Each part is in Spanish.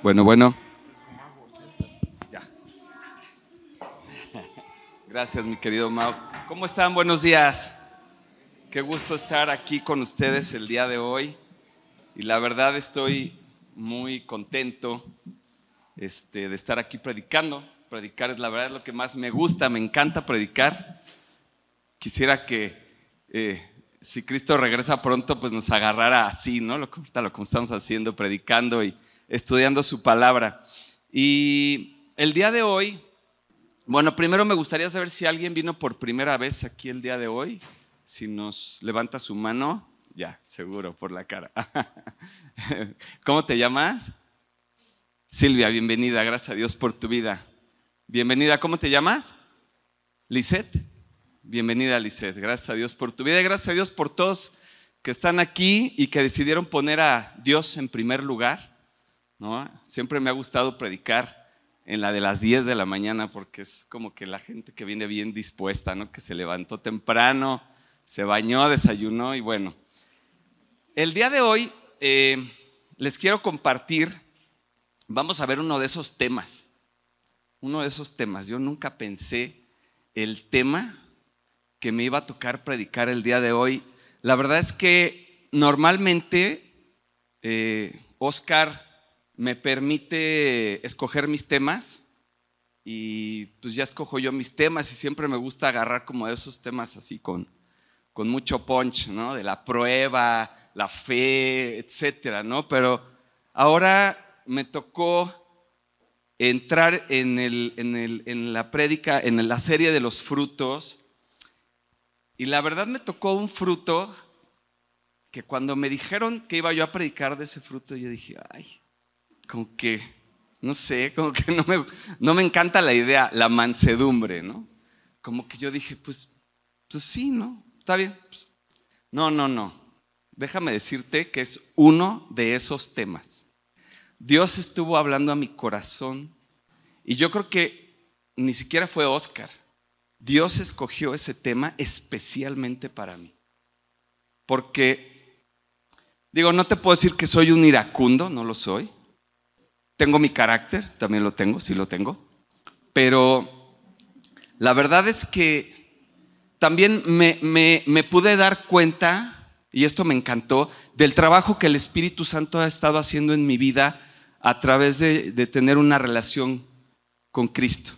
Bueno, bueno. Gracias, mi querido Mau. ¿Cómo están? Buenos días. Qué gusto estar aquí con ustedes el día de hoy. Y la verdad estoy muy contento este, de estar aquí predicando. Predicar es la verdad lo que más me gusta, me encanta predicar. Quisiera que eh, si Cristo regresa pronto, pues nos agarrara así, ¿no? Lo, que estamos haciendo, predicando y estudiando su palabra. Y el día de hoy, bueno, primero me gustaría saber si alguien vino por primera vez aquí el día de hoy. Si nos levanta su mano, ya, seguro, por la cara. ¿Cómo te llamas? Silvia, bienvenida, gracias a Dios por tu vida. Bienvenida, ¿cómo te llamas? Lisette. Bienvenida, Lisette. Gracias a Dios por tu vida y gracias a Dios por todos que están aquí y que decidieron poner a Dios en primer lugar. ¿No? Siempre me ha gustado predicar en la de las 10 de la mañana porque es como que la gente que viene bien dispuesta, ¿no? que se levantó temprano, se bañó, desayunó y bueno. El día de hoy eh, les quiero compartir, vamos a ver uno de esos temas, uno de esos temas. Yo nunca pensé el tema que me iba a tocar predicar el día de hoy. La verdad es que normalmente eh, Oscar me permite escoger mis temas y pues ya escojo yo mis temas y siempre me gusta agarrar como esos temas así con, con mucho punch, ¿no? De la prueba, la fe, etcétera, ¿no? Pero ahora me tocó entrar en, el, en, el, en la prédica, en la serie de los frutos y la verdad me tocó un fruto que cuando me dijeron que iba yo a predicar de ese fruto, yo dije, ay, como que, no sé, como que no me, no me encanta la idea, la mansedumbre, ¿no? Como que yo dije, pues, pues sí, ¿no? Está bien. Pues, no, no, no. Déjame decirte que es uno de esos temas. Dios estuvo hablando a mi corazón y yo creo que ni siquiera fue Oscar. Dios escogió ese tema especialmente para mí. Porque, digo, no te puedo decir que soy un iracundo, no lo soy. Tengo mi carácter, también lo tengo, sí lo tengo. Pero la verdad es que también me, pude dar cuenta, y esto me encantó, del trabajo que el Espíritu Santo ha estado haciendo en mi vida a través de, tener una relación con Cristo.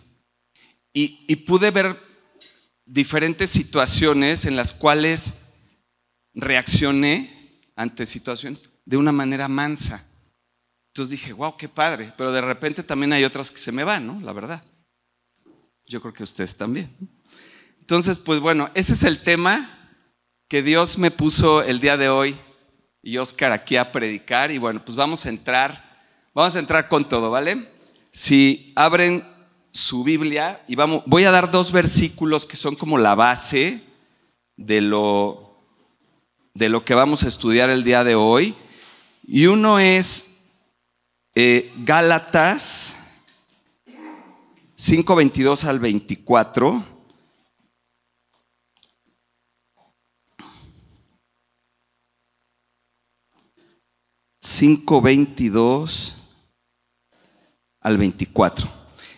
Y, y pude ver diferentes situaciones en las cuales reaccioné ante situaciones de una manera mansa. Entonces dije, wow, qué padre, pero de repente también hay otras que se me van, ¿no? La verdad. Yo creo que ustedes también. Entonces, pues bueno, ese es el tema que Dios me puso el día de hoy y Oscar aquí a predicar. Y bueno, pues vamos a entrar, vamos a entrar con todo, ¿vale? Si abren su Biblia y vamos, voy a dar dos versículos que son como la base de lo, de lo que vamos a estudiar el día de hoy. Y uno es eh, Gálatas 5.22 al 24. Cinco veintidós al veinticuatro.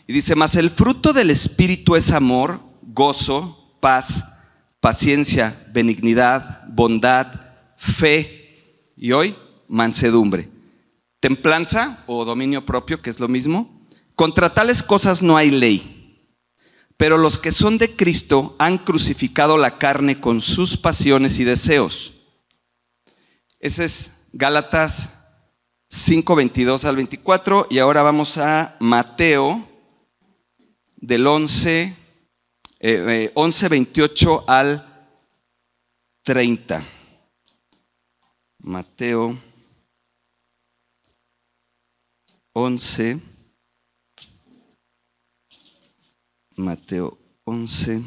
Y dice, más el fruto del Espíritu es amor, gozo, paz, paciencia, benignidad, bondad, fe y hoy mansedumbre. Templanza o dominio propio, que es lo mismo. Contra tales cosas no hay ley. Pero los que son de Cristo han crucificado la carne con sus pasiones y deseos. Ese es Gálatas 5, 22 al 24. Y ahora vamos a Mateo del 11, eh, 11, 28 al 30. Mateo 11, Mateo 11.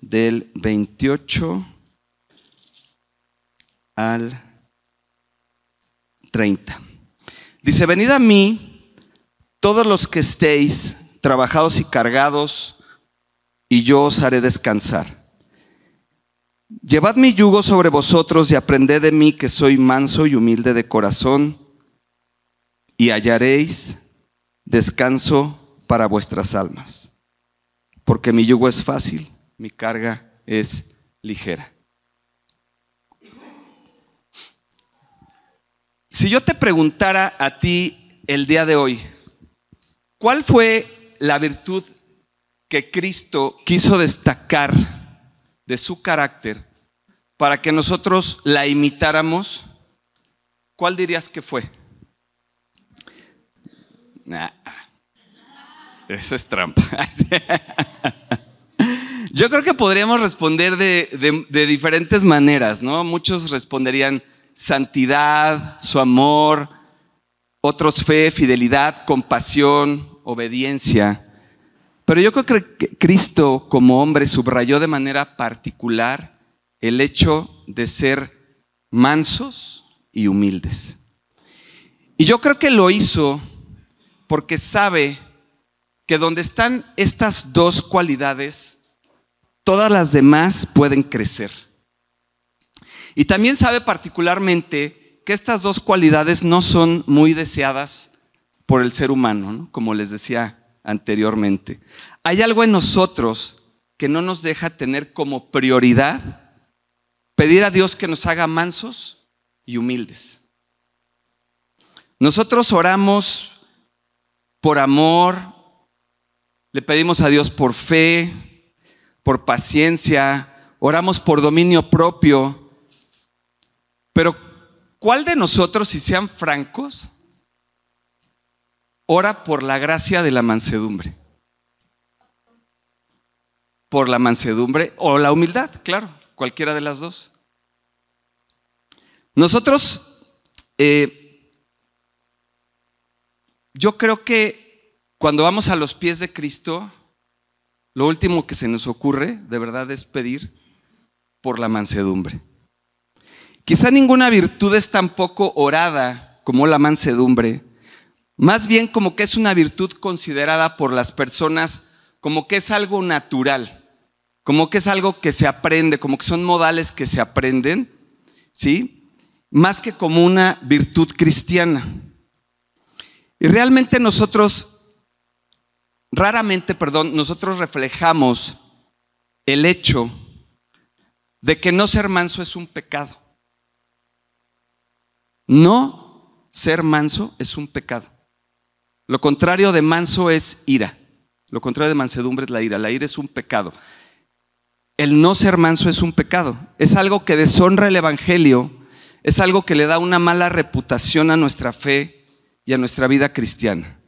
del 28 al 30. Dice, venid a mí todos los que estéis trabajados y cargados, y yo os haré descansar. Llevad mi yugo sobre vosotros y aprended de mí que soy manso y humilde de corazón, y hallaréis descanso para vuestras almas, porque mi yugo es fácil, mi carga es ligera. Si yo te preguntara a ti el día de hoy, ¿cuál fue la virtud que Cristo quiso destacar de su carácter para que nosotros la imitáramos? ¿Cuál dirías que fue? esa es trampa. Yo creo que podríamos responder de, de diferentes maneras, ¿no? Muchos responderían, santidad, su amor, otros fe, fidelidad, compasión, obediencia. Pero yo creo que Cristo como hombre subrayó de manera particular el hecho de ser mansos y humildes. Y yo creo que lo hizo porque sabe que donde están estas dos cualidades, todas las demás pueden crecer. Y también sabe particularmente que estas dos cualidades no son muy deseadas por el ser humano, como les decía anteriormente. Hay algo en nosotros que no nos deja tener como prioridad pedir a Dios que nos haga mansos y humildes. Nosotros oramos por amor, le pedimos a Dios por fe, por paciencia, oramos por dominio propio, pero, ¿cuál de nosotros, si sean francos, ora por la gracia de la mansedumbre? Por la mansedumbre o la humildad, claro, cualquiera de las dos. Nosotros, eh, yo creo que cuando vamos a los pies de Cristo, lo último que se nos ocurre, de verdad, es pedir por la mansedumbre. Quizá ninguna virtud es tan poco orada como la mansedumbre, más bien como que es una virtud considerada por las personas como que es algo natural, como que es algo que se aprende, como que son modales que se aprenden, ¿sí? Más que como una virtud cristiana. Y realmente nosotros, raramente, perdón, nosotros reflejamos el hecho de que no ser manso es un pecado. No ser manso es un pecado. Lo contrario de manso es ira. Lo contrario de mansedumbre es la ira. La ira es un pecado. El no ser manso es un pecado. Es algo que deshonra el Evangelio. Es algo que le da una mala reputación a nuestra fe y a nuestra vida cristiana.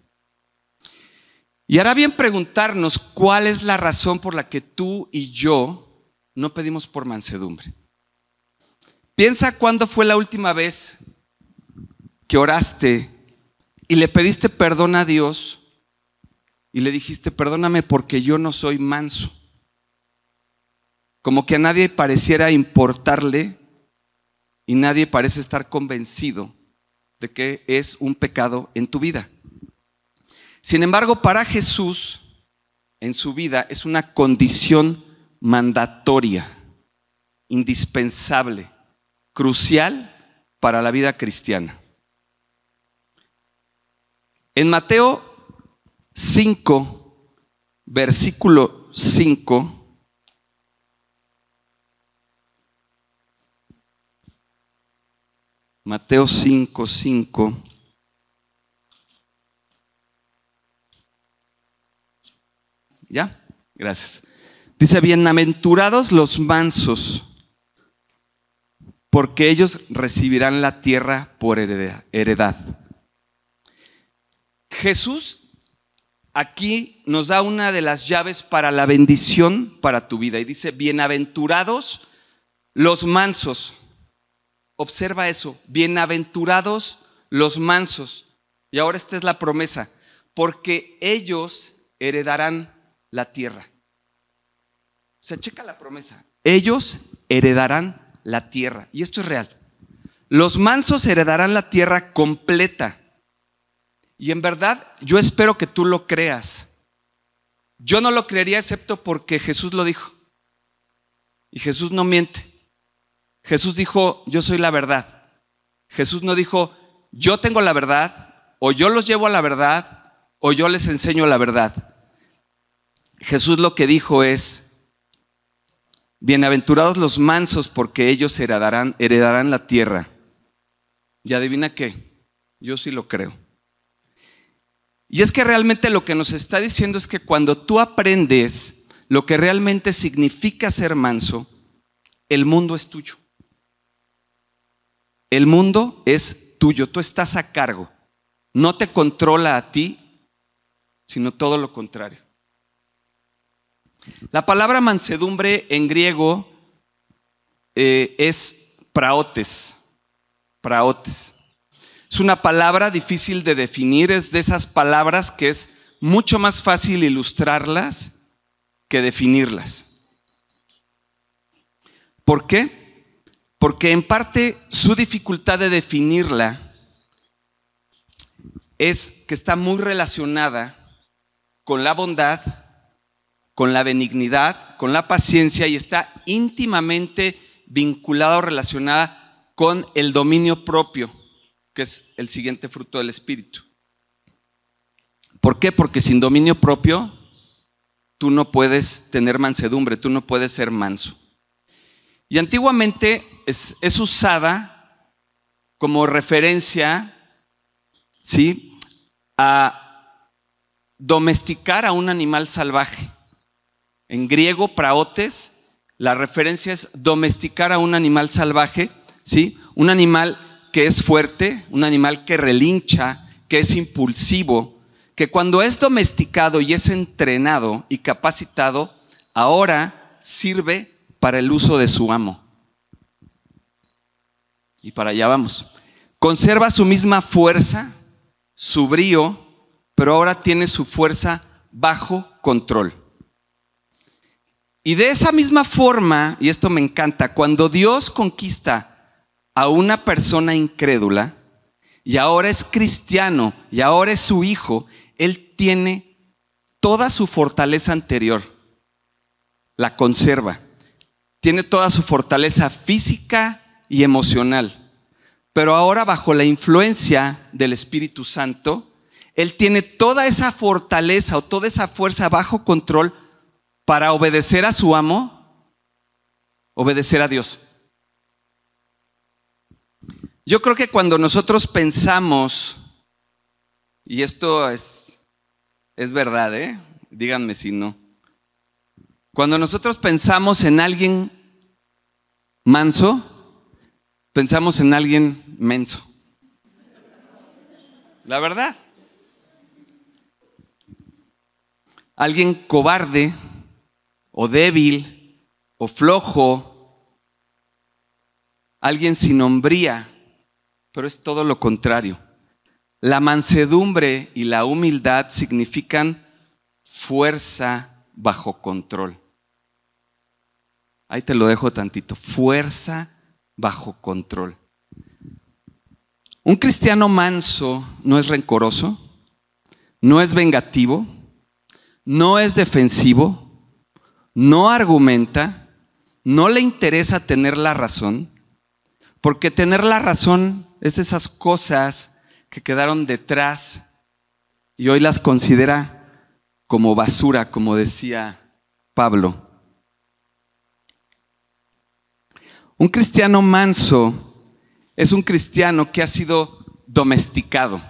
Y hará bien preguntarnos cuál es la razón por la que tú y yo no pedimos por mansedumbre. Piensa cuándo fue la última vez que oraste y le pediste perdón a Dios y le dijiste, perdóname porque yo no soy manso. Como que a nadie pareciera importarle y nadie parece estar convencido de que es un pecado en tu vida. Sin embargo, para Jesús, en su vida, es una condición mandatoria, indispensable, crucial para la vida cristiana. En Mateo 5, versículo 5, Mateo 5, 5. ¿Ya? Gracias. Dice, bienaventurados los mansos, porque ellos recibirán la tierra por heredad. Jesús aquí nos da una de las llaves para la bendición para tu vida y dice, bienaventurados los mansos. Observa eso, bienaventurados los mansos. Y ahora esta es la promesa, porque ellos heredarán la tierra. O sea, checa la promesa. Ellos heredarán la tierra. Y esto es real. Los mansos heredarán la tierra completa. Y en verdad yo espero que tú lo creas. Yo no lo creería excepto porque Jesús lo dijo. Y Jesús no miente. Jesús dijo, yo soy la verdad. Jesús no dijo, yo tengo la verdad, o yo los llevo a la verdad, o yo les enseño la verdad. Jesús lo que dijo es, bienaventurados los mansos porque ellos heredarán, heredarán la tierra. Y adivina qué, yo sí lo creo. Y es que realmente lo que nos está diciendo es que cuando tú aprendes lo que realmente significa ser manso, el mundo es tuyo. El mundo es tuyo, tú estás a cargo. No te controla a ti, sino todo lo contrario. La palabra mansedumbre en griego eh, es praotes, praotes. Es una palabra difícil de definir, es de esas palabras que es mucho más fácil ilustrarlas que definirlas. ¿Por qué? Porque en parte su dificultad de definirla es que está muy relacionada con la bondad, con la benignidad, con la paciencia y está íntimamente vinculada o relacionada con el dominio propio que es el siguiente fruto del Espíritu. ¿Por qué? Porque sin dominio propio tú no puedes tener mansedumbre, tú no puedes ser manso. Y antiguamente es, es usada como referencia, ¿sí? A domesticar a un animal salvaje. En griego, praotes, la referencia es domesticar a un animal salvaje, ¿sí? Un animal que es fuerte, un animal que relincha, que es impulsivo, que cuando es domesticado y es entrenado y capacitado, ahora sirve para el uso de su amo. Y para allá vamos. Conserva su misma fuerza, su brío, pero ahora tiene su fuerza bajo control. Y de esa misma forma, y esto me encanta, cuando Dios conquista a una persona incrédula y ahora es cristiano y ahora es su hijo, él tiene toda su fortaleza anterior, la conserva. Tiene toda su fortaleza física y emocional. Pero ahora bajo la influencia del Espíritu Santo, él tiene toda esa fortaleza o toda esa fuerza bajo control para obedecer a su amo, obedecer a Dios. Yo creo que cuando nosotros pensamos, y esto es, es verdad, ¿eh? díganme si no, cuando nosotros pensamos en alguien manso, pensamos en alguien menso. La verdad. Alguien cobarde o débil o flojo, alguien sin hombría pero es todo lo contrario. La mansedumbre y la humildad significan fuerza bajo control. Ahí te lo dejo tantito, fuerza bajo control. Un cristiano manso no es rencoroso, no es vengativo, no es defensivo, no argumenta, no le interesa tener la razón, porque tener la razón es de esas cosas que quedaron detrás y hoy las considera como basura, como decía Pablo. Un cristiano manso es un cristiano que ha sido domesticado,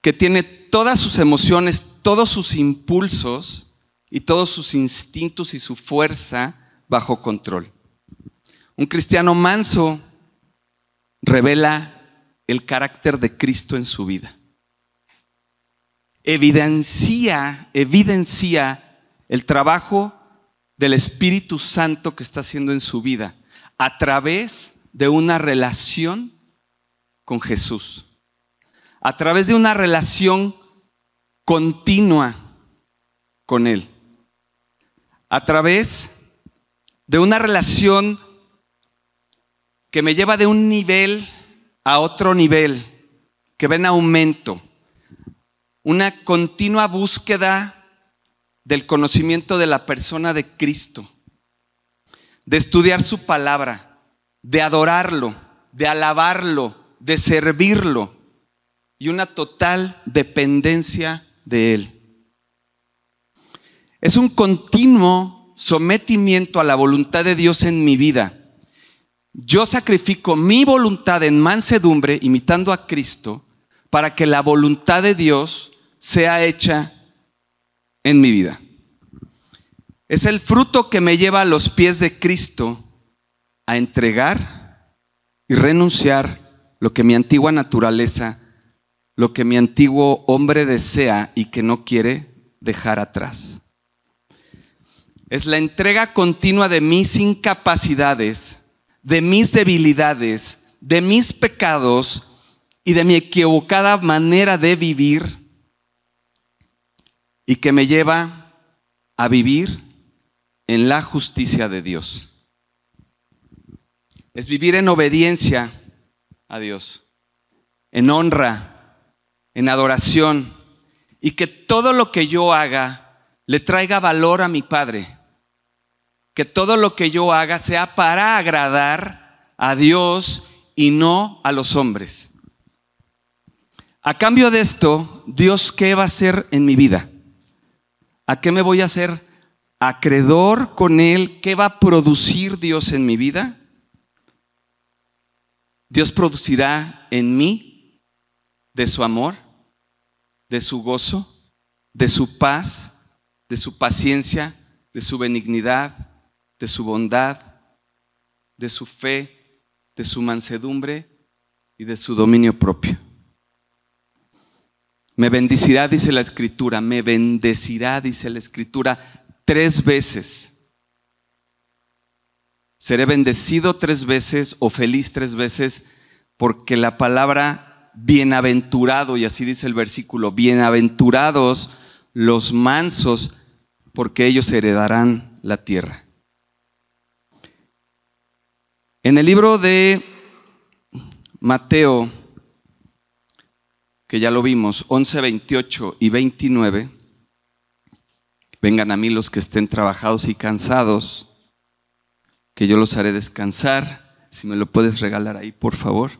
que tiene todas sus emociones, todos sus impulsos y todos sus instintos y su fuerza bajo control. Un cristiano manso revela el carácter de Cristo en su vida. Evidencia, evidencia el trabajo del Espíritu Santo que está haciendo en su vida a través de una relación con Jesús. A través de una relación continua con Él. A través de una relación que me lleva de un nivel a otro nivel, que ven aumento, una continua búsqueda del conocimiento de la persona de Cristo, de estudiar su palabra, de adorarlo, de alabarlo, de servirlo y una total dependencia de Él. Es un continuo sometimiento a la voluntad de Dios en mi vida. Yo sacrifico mi voluntad en mansedumbre, imitando a Cristo, para que la voluntad de Dios sea hecha en mi vida. Es el fruto que me lleva a los pies de Cristo a entregar y renunciar lo que mi antigua naturaleza, lo que mi antiguo hombre desea y que no quiere dejar atrás. Es la entrega continua de mis incapacidades, de mis debilidades, de mis pecados y de mi equivocada manera de vivir y que me lleva a vivir en la justicia de Dios. Es vivir en obediencia a Dios, en honra, en adoración, y que todo lo que yo haga le traiga valor a mi Padre. Que todo lo que yo haga sea para agradar a Dios y no a los hombres. A cambio de esto, Dios, ¿qué va a hacer en mi vida? ¿A qué me voy a hacer acreedor con Él? ¿Qué va a producir Dios en mi vida? Dios producirá en mí de su amor, de su gozo, de su paz, de su paciencia, de su benignidad, de su bondad, de su fe, de su mansedumbre y de su dominio propio. Me bendecirá, dice la escritura, me bendecirá, dice la escritura, tres veces. Seré bendecido tres veces o feliz tres veces porque la palabra bienaventurado, y así dice el versículo, bienaventurados los mansos, porque ellos heredarán la tierra. En el libro de Mateo, que ya lo vimos, 11, 28 y 29. Vengan a mí los que estén trabajados y cansados, que yo los haré descansar. Si me lo puedes regalar ahí, por favor.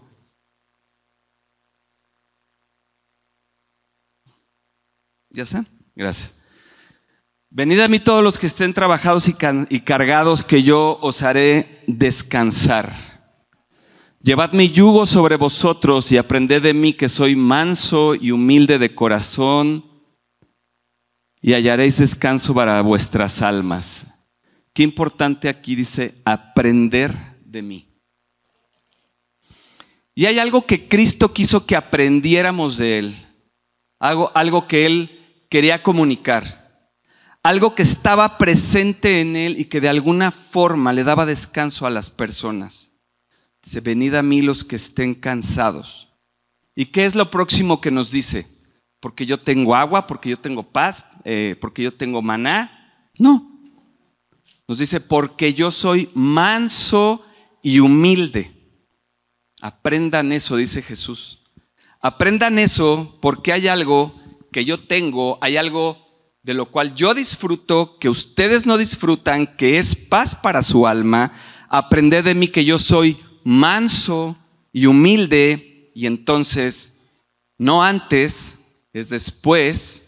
¿Ya está? Gracias. Venid a mí todos los que estén trabajados y, cargados, que yo os haré descansar. Llevad mi yugo sobre vosotros y aprended de mí que soy manso y humilde de corazón y hallaréis descanso para vuestras almas. Qué importante aquí dice aprender de mí. Y hay algo que Cristo quiso que aprendiéramos de Él, algo que Él quería comunicar, algo que estaba presente en Él y que de alguna forma le daba descanso a las personas. Dice, venid a mí los que estén cansados. ¿Y qué es lo próximo que nos dice? Porque yo tengo agua, porque yo tengo paz, eh, porque yo tengo maná. No. Nos dice, porque yo soy manso y humilde. Aprendan eso, dice Jesús. Aprendan eso porque hay algo que yo tengo, hay algo de lo cual yo disfruto, que ustedes no disfrutan, que es paz para su alma. Aprended de mí que yo soy manso y humilde, y entonces, no antes, es después,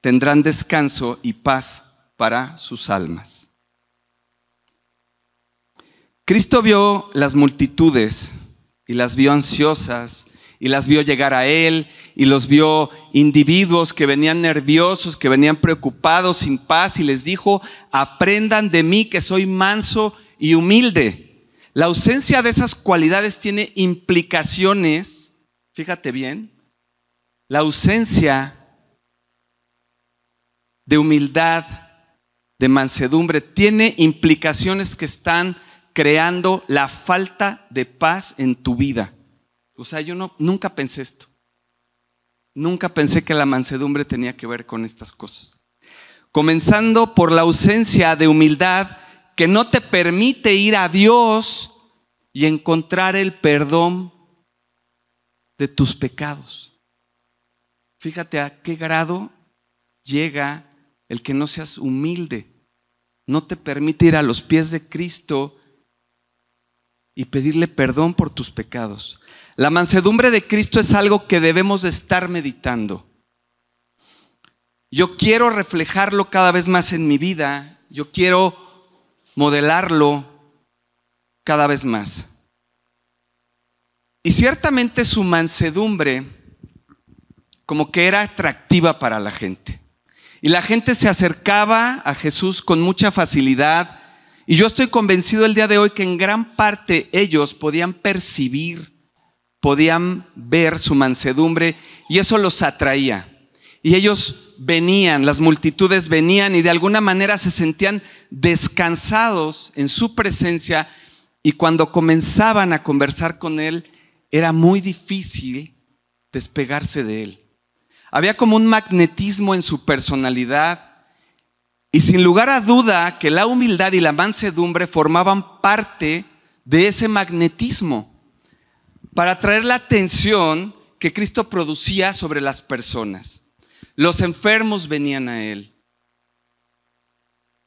tendrán descanso y paz para sus almas. Cristo vio las multitudes y las vio ansiosas y las vio llegar a Él y los vio individuos que venían nerviosos, que venían preocupados, sin paz y les dijo, aprendan de mí que soy manso y humilde la ausencia de esas cualidades tiene implicaciones, fíjate bien, la ausencia de humildad, de mansedumbre, tiene implicaciones que están creando la falta de paz en tu vida. O sea, yo no, nunca pensé esto. Nunca pensé que la mansedumbre tenía que ver con estas cosas. Comenzando por la ausencia de humildad que no te permite ir a Dios y encontrar el perdón de tus pecados. Fíjate a qué grado llega el que no seas humilde. No te permite ir a los pies de Cristo y pedirle perdón por tus pecados. La mansedumbre de Cristo es algo que debemos de estar meditando. Yo quiero reflejarlo cada vez más en mi vida, yo quiero modelarlo cada vez más. Y ciertamente su mansedumbre como que era atractiva para la gente. Y la gente se acercaba a Jesús con mucha facilidad. Y yo estoy convencido el día de hoy que en gran parte ellos podían percibir, podían ver su mansedumbre y eso los atraía. Y ellos venían, las multitudes venían y de alguna manera se sentían descansados en su presencia y cuando comenzaban a conversar con él era muy difícil despegarse de él. Había como un magnetismo en su personalidad y sin lugar a duda que la humildad y la mansedumbre formaban parte de ese magnetismo para atraer la atención que Cristo producía sobre las personas. Los enfermos venían a Él.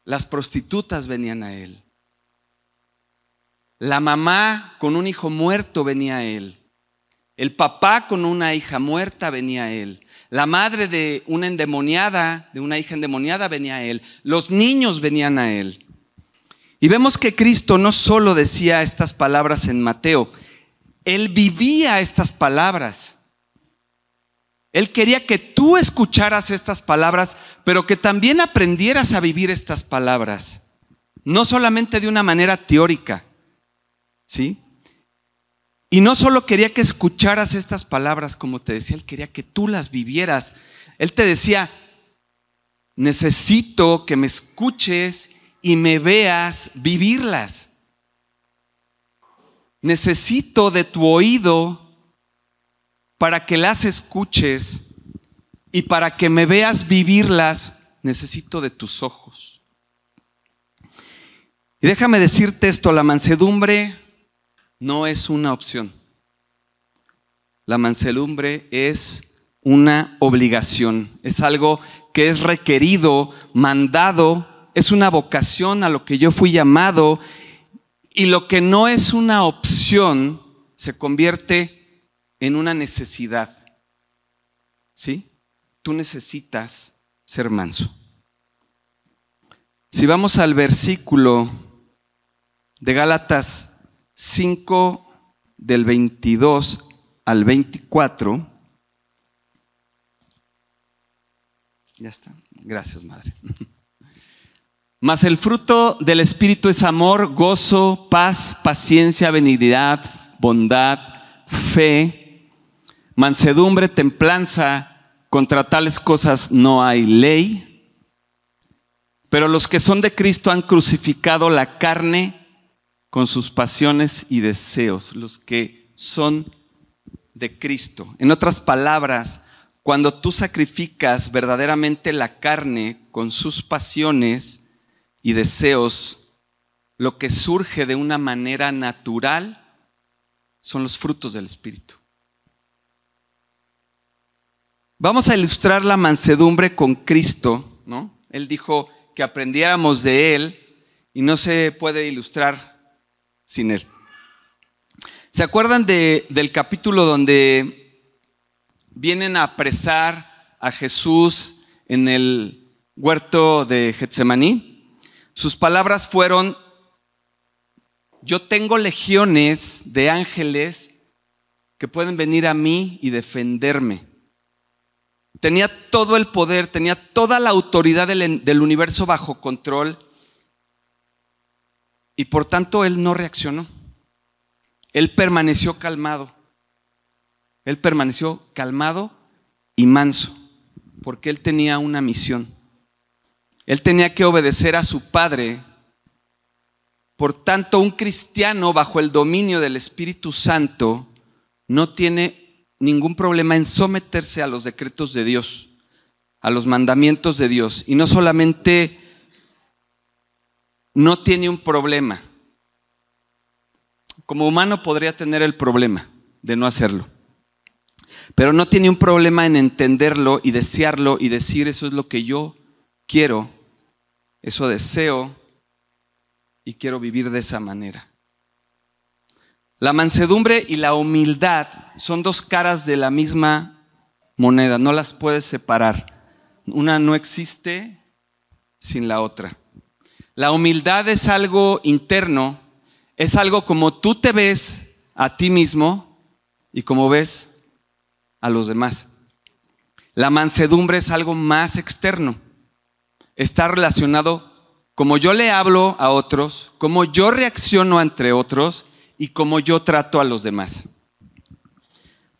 Las prostitutas venían a Él. La mamá con un hijo muerto venía a Él. El papá con una hija muerta venía a Él. La madre de una endemoniada, de una hija endemoniada, venía a él. Los niños venían a él. Y vemos que Cristo no solo decía estas palabras en Mateo, él vivía estas palabras. Él quería que tú escucharas estas palabras, pero que también aprendieras a vivir estas palabras. No solamente de una manera teórica, ¿sí? Y no solo quería que escucharas estas palabras, como te decía, Él quería que tú las vivieras. Él te decía, necesito que me escuches y me veas vivirlas. Necesito de tu oído para que las escuches y para que me veas vivirlas, necesito de tus ojos. Y déjame decirte esto, la mansedumbre no es una opción. La mansedumbre es una obligación, es algo que es requerido, mandado, es una vocación a lo que yo fui llamado y lo que no es una opción se convierte en una necesidad. ¿Sí? Tú necesitas ser manso. Si vamos al versículo de Gálatas 5 del 22 al 24. Ya está. Gracias, Madre. Mas el fruto del Espíritu es amor, gozo, paz, paciencia, benignidad, bondad, fe, mansedumbre, templanza. Contra tales cosas no hay ley. Pero los que son de Cristo han crucificado la carne con sus pasiones y deseos, los que son de Cristo. En otras palabras, cuando tú sacrificas verdaderamente la carne con sus pasiones y deseos, lo que surge de una manera natural son los frutos del Espíritu. Vamos a ilustrar la mansedumbre con Cristo, ¿no? Él dijo que aprendiéramos de Él y no se puede ilustrar sin Él. ¿Se acuerdan del capítulo donde vienen a apresar a Jesús en el huerto de Getsemaní? Sus palabras fueron, yo tengo legiones de ángeles que pueden venir a mí y defenderme. Tenía todo el poder, tenía toda la autoridad del, universo bajo control y por tanto él no reaccionó. Él permaneció calmado. Él permaneció calmado y manso, porque él tenía una misión. Él tenía que obedecer a su Padre. Por tanto, un cristiano bajo el dominio del Espíritu Santo no tiene ningún problema en someterse a los decretos de Dios, a los mandamientos de Dios. Y no solamente no tiene un problema. Como humano podría tener el problema de no hacerlo. Pero no tiene un problema en entenderlo y desearlo y decir eso es lo que yo quiero, eso deseo y quiero vivir de esa manera. La mansedumbre y la humildad son dos caras de la misma moneda, no las puedes separar. Una no existe sin la otra. La humildad es algo interno, es algo como tú te ves a ti mismo y como ves a los demás. La mansedumbre es algo más externo. Está relacionado como yo le hablo a otros, como yo reacciono entre otros y como yo trato a los demás.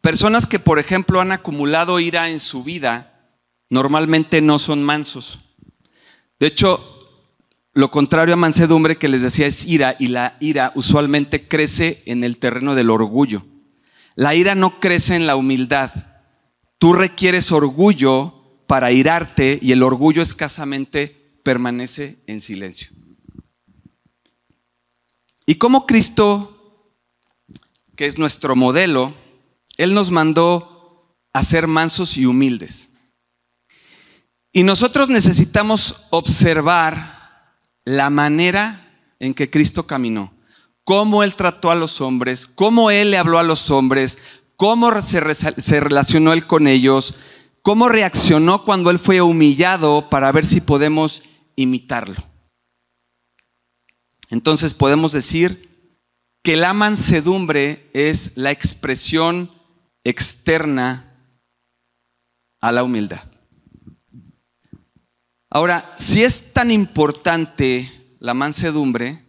Personas que, por ejemplo, han acumulado ira en su vida, normalmente no son mansos. De hecho, lo contrario a mansedumbre que les decía es ira y la ira usualmente crece en el terreno del orgullo. La ira no crece en la humildad. Tú requieres orgullo para irarte y el orgullo escasamente permanece en silencio. Y como Cristo, que es nuestro modelo, Él nos mandó a ser mansos y humildes. Y nosotros necesitamos observar la manera en que Cristo caminó, cómo Él trató a los hombres, cómo Él le habló a los hombres, cómo se, relacionó Él con ellos, cómo reaccionó cuando Él fue humillado para ver si podemos imitarlo. Entonces podemos decir que la mansedumbre es la expresión externa a la humildad. Ahora, si es tan importante la mansedumbre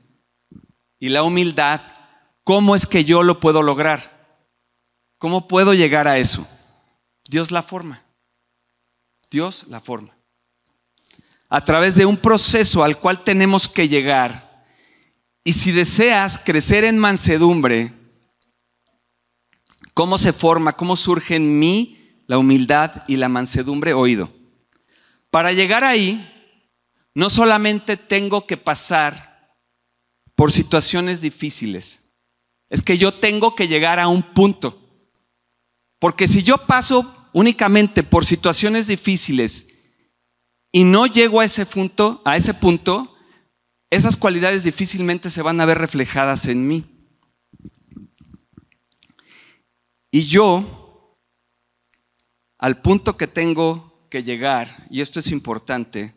y la humildad, ¿cómo es que yo lo puedo lograr? ¿Cómo puedo llegar a eso? Dios la forma. Dios la forma. A través de un proceso al cual tenemos que llegar. Y si deseas crecer en mansedumbre, ¿cómo se forma? ¿Cómo surge en mí la humildad y la mansedumbre? Oído. Para llegar ahí, no solamente tengo que pasar por situaciones difíciles, es que yo tengo que llegar a un punto. Porque si yo paso únicamente por situaciones difíciles y no llego a ese punto, a ese punto, esas cualidades difícilmente se van a ver reflejadas en mí. Y yo, al punto que tengo llegar, y esto es importante,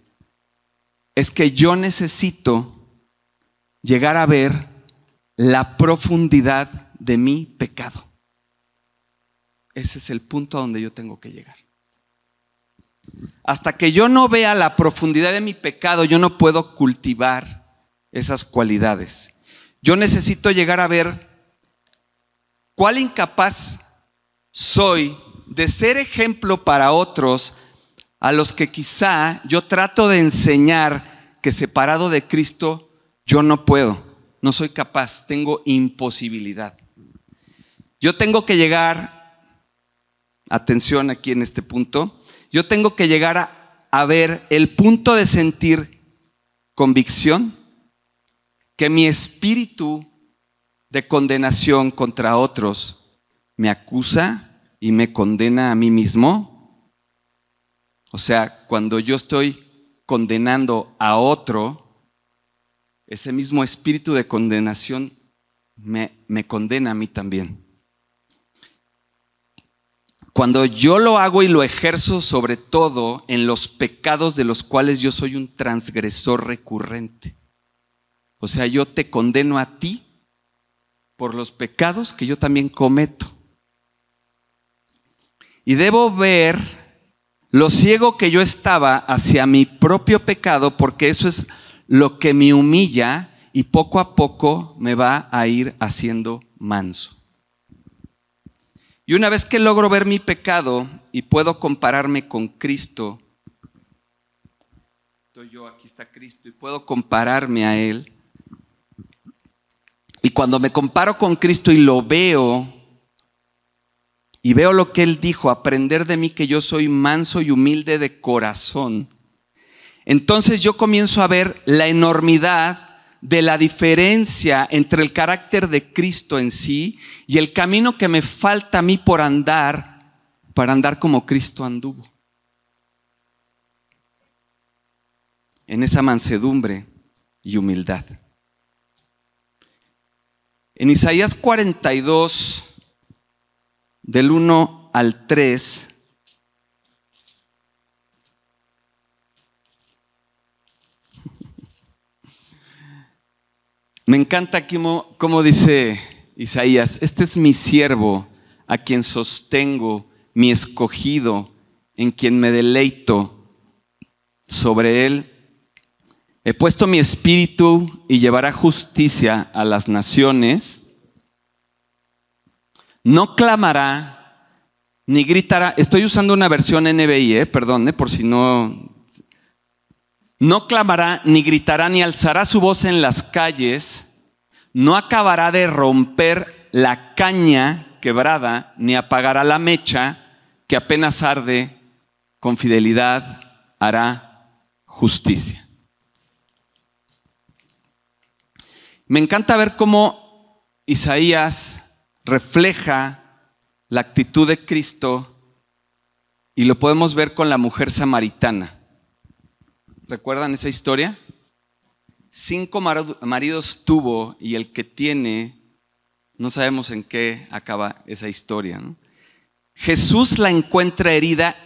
es que yo necesito llegar a ver la profundidad de mi pecado. Ese es el punto a donde yo tengo que llegar. Hasta que yo no vea la profundidad de mi pecado, yo no puedo cultivar esas cualidades. Yo necesito llegar a ver cuál incapaz soy de ser ejemplo para otros a los que quizá yo trato de enseñar que separado de Cristo yo no puedo, no soy capaz, tengo imposibilidad. Yo tengo que llegar, atención aquí en este punto, yo tengo que llegar a, ver el punto de sentir convicción, que mi espíritu de condenación contra otros me acusa y me condena a mí mismo o sea, cuando yo estoy condenando a otro, ese mismo espíritu de condenación me, condena a mí también. Cuando yo lo hago y lo ejerzo sobre todo en los pecados de los cuales yo soy un transgresor recurrente. O sea, yo te condeno a ti por los pecados que yo también cometo. Y debo ver lo ciego que yo estaba hacia mi propio pecado, porque eso es lo que me humilla y poco a poco me va a ir haciendo manso. Y una vez que logro ver mi pecado y puedo compararme con Cristo, estoy yo, aquí está Cristo, y puedo compararme a Él. Y cuando me comparo con Cristo y lo veo, y veo lo que él dijo, aprender de mí que yo soy manso y humilde de corazón, entonces yo comienzo a ver la enormidad de la diferencia entre el carácter de Cristo en sí y el camino que me falta a mí por andar para andar como Cristo anduvo. En esa mansedumbre y humildad. En Isaías 42, del 1 al 3, me encanta cómo, dice Isaías, este es mi siervo a quien sostengo, mi escogido, en quien me deleito sobre él He puesto mi espíritu y llevará justicia a las naciones. No clamará ni gritará. Estoy usando una versión NBI, eh, perdón, eh, por si no. No clamará ni gritará ni alzará su voz en las calles. No acabará de romper la caña quebrada ni apagará la mecha que apenas arde. Con fidelidad hará justicia. Me encanta ver cómo Isaías refleja la actitud de Cristo y lo podemos ver con la mujer samaritana. ¿Recuerdan esa historia? Cinco maridos tuvo y el que tiene, no sabemos en qué acaba esa historia. Jesús la encuentra herida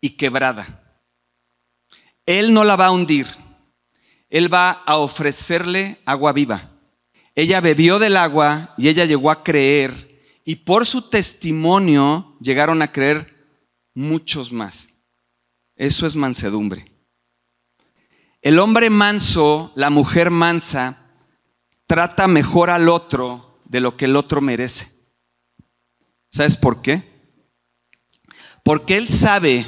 y quebrada. Él no la va a hundir, Él va a ofrecerle agua viva. Ella bebió del agua y ella llegó a creer y por su testimonio llegaron a creer muchos más. Eso es mansedumbre. El hombre manso, la mujer mansa, trata mejor al otro de lo que el otro merece. ¿Sabes por qué? Porque él sabe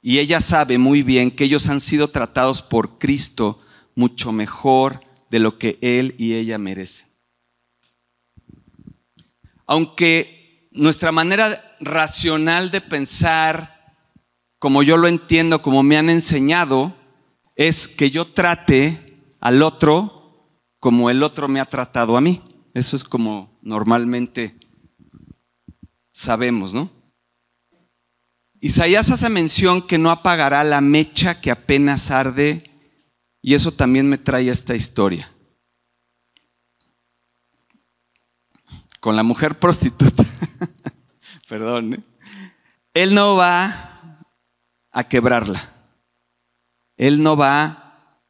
y ella sabe muy bien que ellos han sido tratados por Cristo mucho mejor de lo que él y ella merecen. Aunque nuestra manera racional de pensar, como yo lo entiendo, como me han enseñado, es que yo trate al otro como el otro me ha tratado a mí. Eso es como normalmente sabemos, ¿no? Isaías hace mención que no apagará la mecha que apenas arde y eso también me trae esta historia. Con la mujer prostituta, perdón, ¿eh? él no va a quebrarla. Él no va a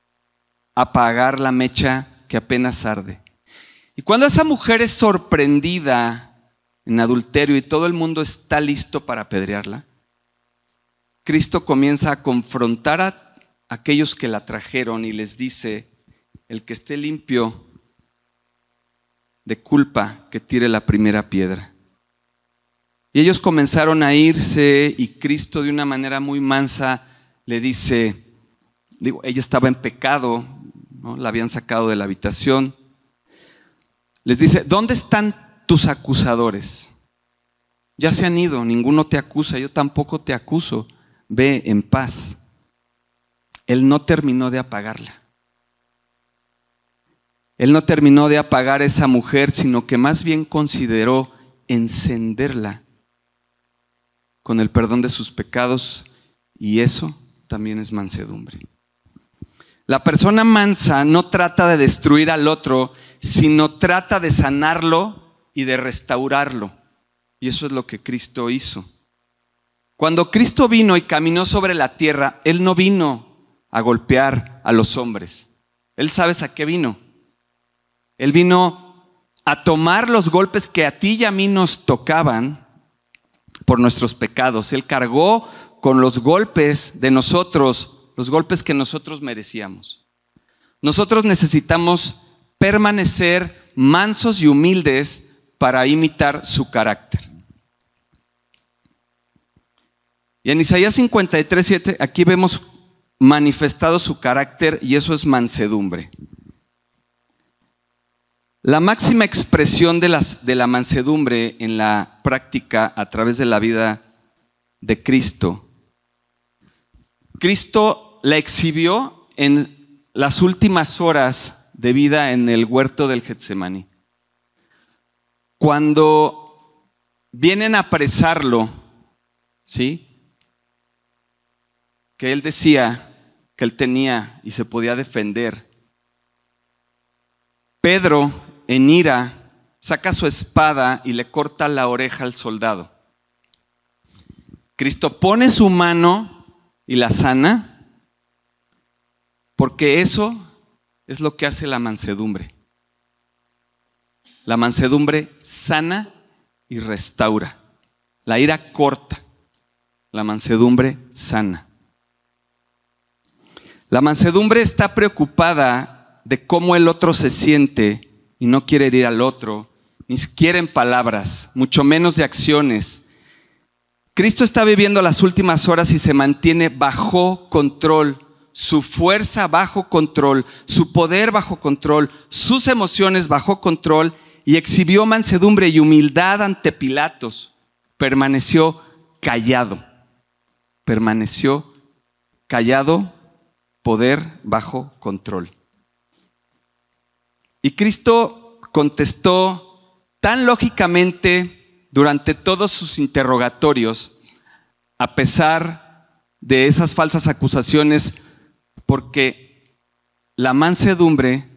apagar la mecha que apenas arde. Y cuando esa mujer es sorprendida en adulterio y todo el mundo está listo para apedrearla, Cristo comienza a confrontar a aquellos que la trajeron y les dice, el que esté limpio de culpa, que tire la primera piedra. Y ellos comenzaron a irse y Cristo de una manera muy mansa le dice, digo, ella estaba en pecado, ¿no? la habían sacado de la habitación. Les dice, ¿dónde están tus acusadores? Ya se han ido, ninguno te acusa, yo tampoco te acuso, ve en paz. Él no terminó de apagarla. Él no terminó de apagar a esa mujer, sino que más bien consideró encenderla con el perdón de sus pecados y eso también es mansedumbre. La persona mansa no trata de destruir al otro, sino trata de sanarlo y de restaurarlo. Y eso es lo que Cristo hizo. Cuando Cristo vino y caminó sobre la tierra, Él no vino a golpear a los hombres. Él sabes a qué vino. Él vino a tomar los golpes que a ti y a mí nos tocaban por nuestros pecados. Él cargó con los golpes de nosotros, los golpes que nosotros merecíamos. Nosotros necesitamos permanecer mansos y humildes para imitar su carácter. Y en Isaías 53, 7, aquí vemos manifestado su carácter y eso es mansedumbre. La máxima expresión de, la mansedumbre en la práctica a través de la vida de Cristo, Cristo la exhibió en las últimas horas de vida en el huerto del Getsemaní. Cuando vienen a apresarlo, ¿sí? Que él decía, que él tenía y se podía defender. Pedro en ira, saca su espada y le corta la oreja al soldado. Cristo pone su mano y la sana, porque eso es lo que hace la mansedumbre. La mansedumbre sana y restaura. La ira corta, la mansedumbre sana. La mansedumbre está preocupada de cómo el otro se siente y no quiere herir al otro, ni siquiera en palabras, mucho menos de acciones. Cristo está viviendo las últimas horas y se mantiene bajo control, su fuerza bajo control, su poder bajo control, sus emociones bajo control y exhibió mansedumbre y humildad ante Pilatos. Permaneció callado, permaneció callado poder bajo control. Y Cristo contestó tan lógicamente durante todos sus interrogatorios, a pesar de esas falsas acusaciones, porque la mansedumbre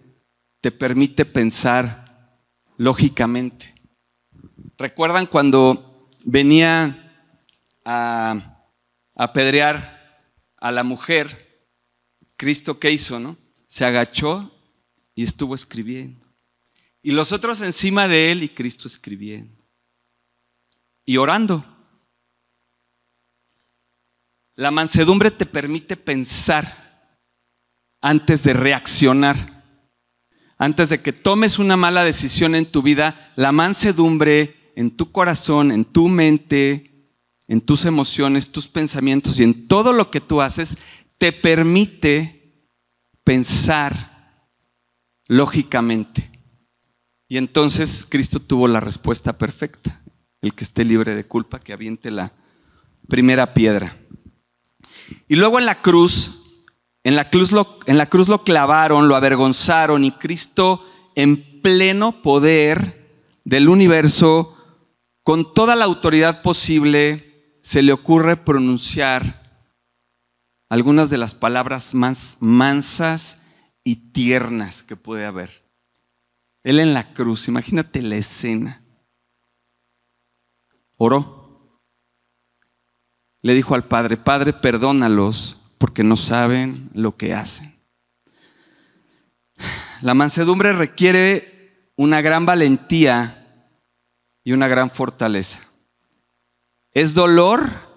te permite pensar lógicamente. ¿Recuerdan cuando venía a apedrear a la mujer? Cristo qué hizo, ¿no? Se agachó y estuvo escribiendo. Y los otros encima de él y Cristo escribiendo. Y orando. La mansedumbre te permite pensar antes de reaccionar. Antes de que tomes una mala decisión en tu vida, la mansedumbre en tu corazón, en tu mente, en tus emociones, tus pensamientos y en todo lo que tú haces, te permite pensar lógicamente. Y entonces Cristo tuvo la respuesta perfecta. El que esté libre de culpa, que aviente la primera piedra. Y luego en la cruz, en la cruz lo, en la cruz lo clavaron, lo avergonzaron y Cristo en pleno poder del universo, con toda la autoridad posible, se le ocurre pronunciar algunas de las palabras más mansas y tiernas que puede haber. Él en la cruz, imagínate la escena. Oró. Le dijo al Padre, Padre, perdónalos porque no saben lo que hacen. La mansedumbre requiere una gran valentía y una gran fortaleza. Es dolor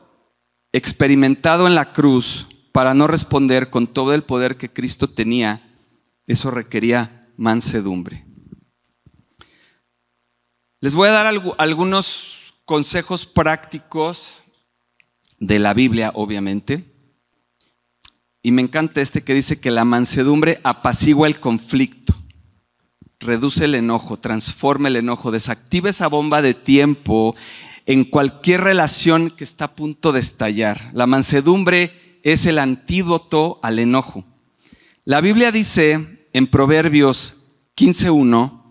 experimentado en la cruz para no responder con todo el poder que Cristo tenía, eso requería mansedumbre. Les voy a dar algunos consejos prácticos de la Biblia, obviamente. Y me encanta este que dice que la mansedumbre apacigua el conflicto, reduce el enojo, transforma el enojo, desactiva esa bomba de tiempo en cualquier relación que está a punto de estallar. La mansedumbre es el antídoto al enojo. La Biblia dice en Proverbios 15.1,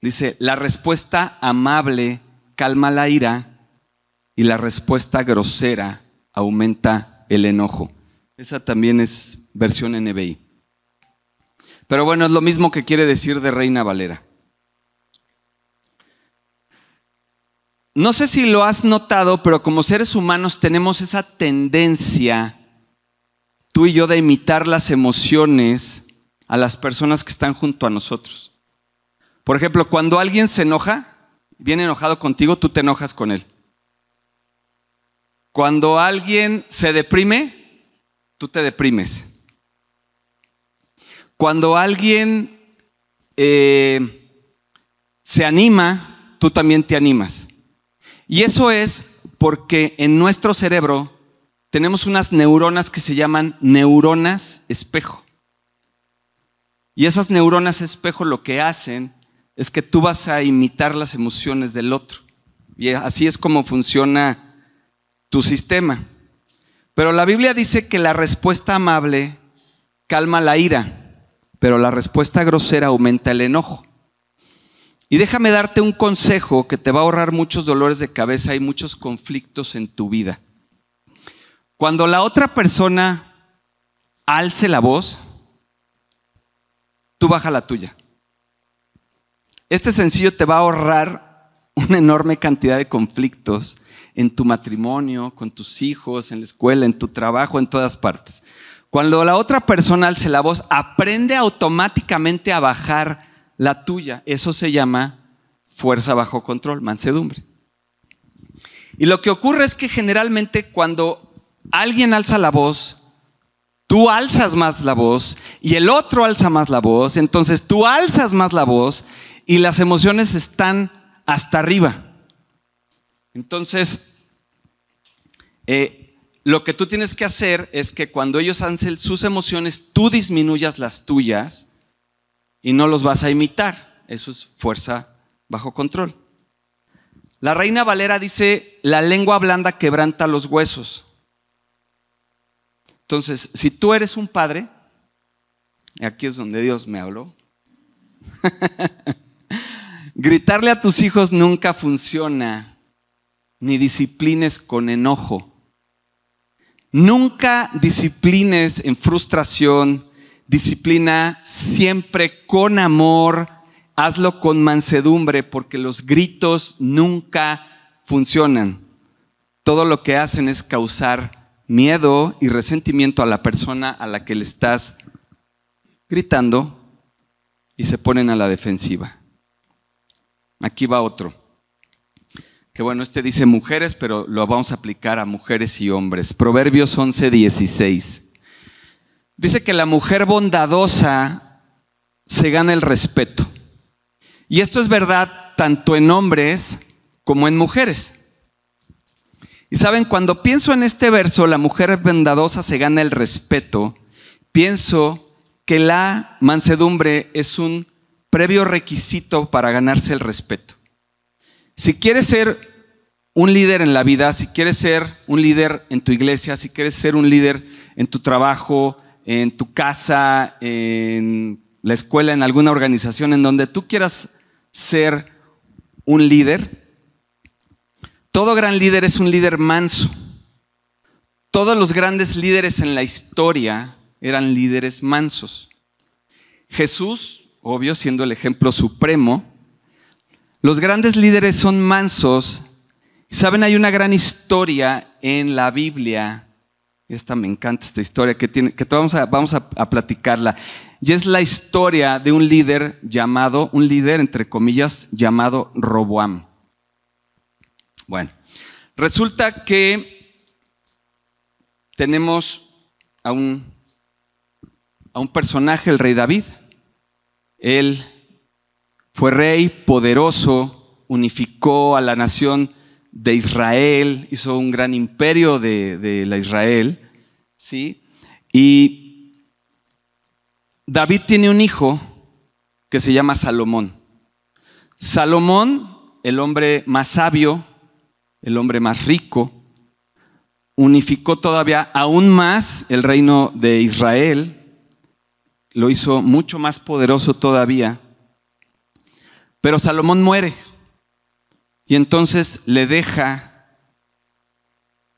dice, la respuesta amable calma la ira y la respuesta grosera aumenta el enojo. Esa también es versión NBI. Pero bueno, es lo mismo que quiere decir de Reina Valera. No sé si lo has notado, pero como seres humanos tenemos esa tendencia, tú y yo, de imitar las emociones a las personas que están junto a nosotros. Por ejemplo, cuando alguien se enoja, viene enojado contigo, tú te enojas con él. Cuando alguien se deprime, tú te deprimes. Cuando alguien eh, se anima, tú también te animas. Y eso es porque en nuestro cerebro tenemos unas neuronas que se llaman neuronas espejo. Y esas neuronas espejo lo que hacen es que tú vas a imitar las emociones del otro. Y así es como funciona tu sistema. Pero la Biblia dice que la respuesta amable calma la ira, pero la respuesta grosera aumenta el enojo. Y déjame darte un consejo que te va a ahorrar muchos dolores de cabeza y muchos conflictos en tu vida. Cuando la otra persona alce la voz, tú baja la tuya. Este sencillo te va a ahorrar una enorme cantidad de conflictos en tu matrimonio, con tus hijos, en la escuela, en tu trabajo, en todas partes. Cuando la otra persona alce la voz, aprende automáticamente a bajar la tuya. Eso se llama fuerza bajo control, mansedumbre. Y lo que ocurre es que generalmente cuando alguien alza la voz, tú alzas más la voz y el otro alza más la voz, entonces tú alzas más la voz y las emociones están hasta arriba. Entonces, eh, lo que tú tienes que hacer es que cuando ellos alcen sus emociones, tú disminuyas las tuyas y no los vas a imitar. Eso es fuerza bajo control. La reina Valera dice, la lengua blanda quebranta los huesos. Entonces, si tú eres un padre, aquí es donde Dios me habló, gritarle a tus hijos nunca funciona ni disciplines con enojo. Nunca disciplines en frustración, disciplina siempre con amor, hazlo con mansedumbre, porque los gritos nunca funcionan. Todo lo que hacen es causar miedo y resentimiento a la persona a la que le estás gritando y se ponen a la defensiva. Aquí va otro que bueno, este dice mujeres, pero lo vamos a aplicar a mujeres y hombres. Proverbios 11, 16. Dice que la mujer bondadosa se gana el respeto. Y esto es verdad tanto en hombres como en mujeres. Y saben, cuando pienso en este verso, la mujer bondadosa se gana el respeto, pienso que la mansedumbre es un previo requisito para ganarse el respeto. Si quieres ser un líder en la vida, si quieres ser un líder en tu iglesia, si quieres ser un líder en tu trabajo, en tu casa, en la escuela, en alguna organización, en donde tú quieras ser un líder, todo gran líder es un líder manso. Todos los grandes líderes en la historia eran líderes mansos. Jesús, obvio, siendo el ejemplo supremo, los grandes líderes son mansos. Saben, hay una gran historia en la Biblia. Esta me encanta, esta historia que, tiene, que vamos, a, vamos a, platicarla. Y es la historia de un líder llamado, un líder entre comillas, llamado Roboam. Bueno, resulta que tenemos a un, a un personaje, el rey David. Él fue rey poderoso, unificó a la nación de Israel, hizo un gran imperio de, la Israel, ¿sí? Y David tiene un hijo que se llama Salomón. Salomón, el hombre más sabio, el hombre más rico, unificó todavía aún más el reino de Israel, lo hizo mucho más poderoso todavía. Pero Salomón muere y entonces le deja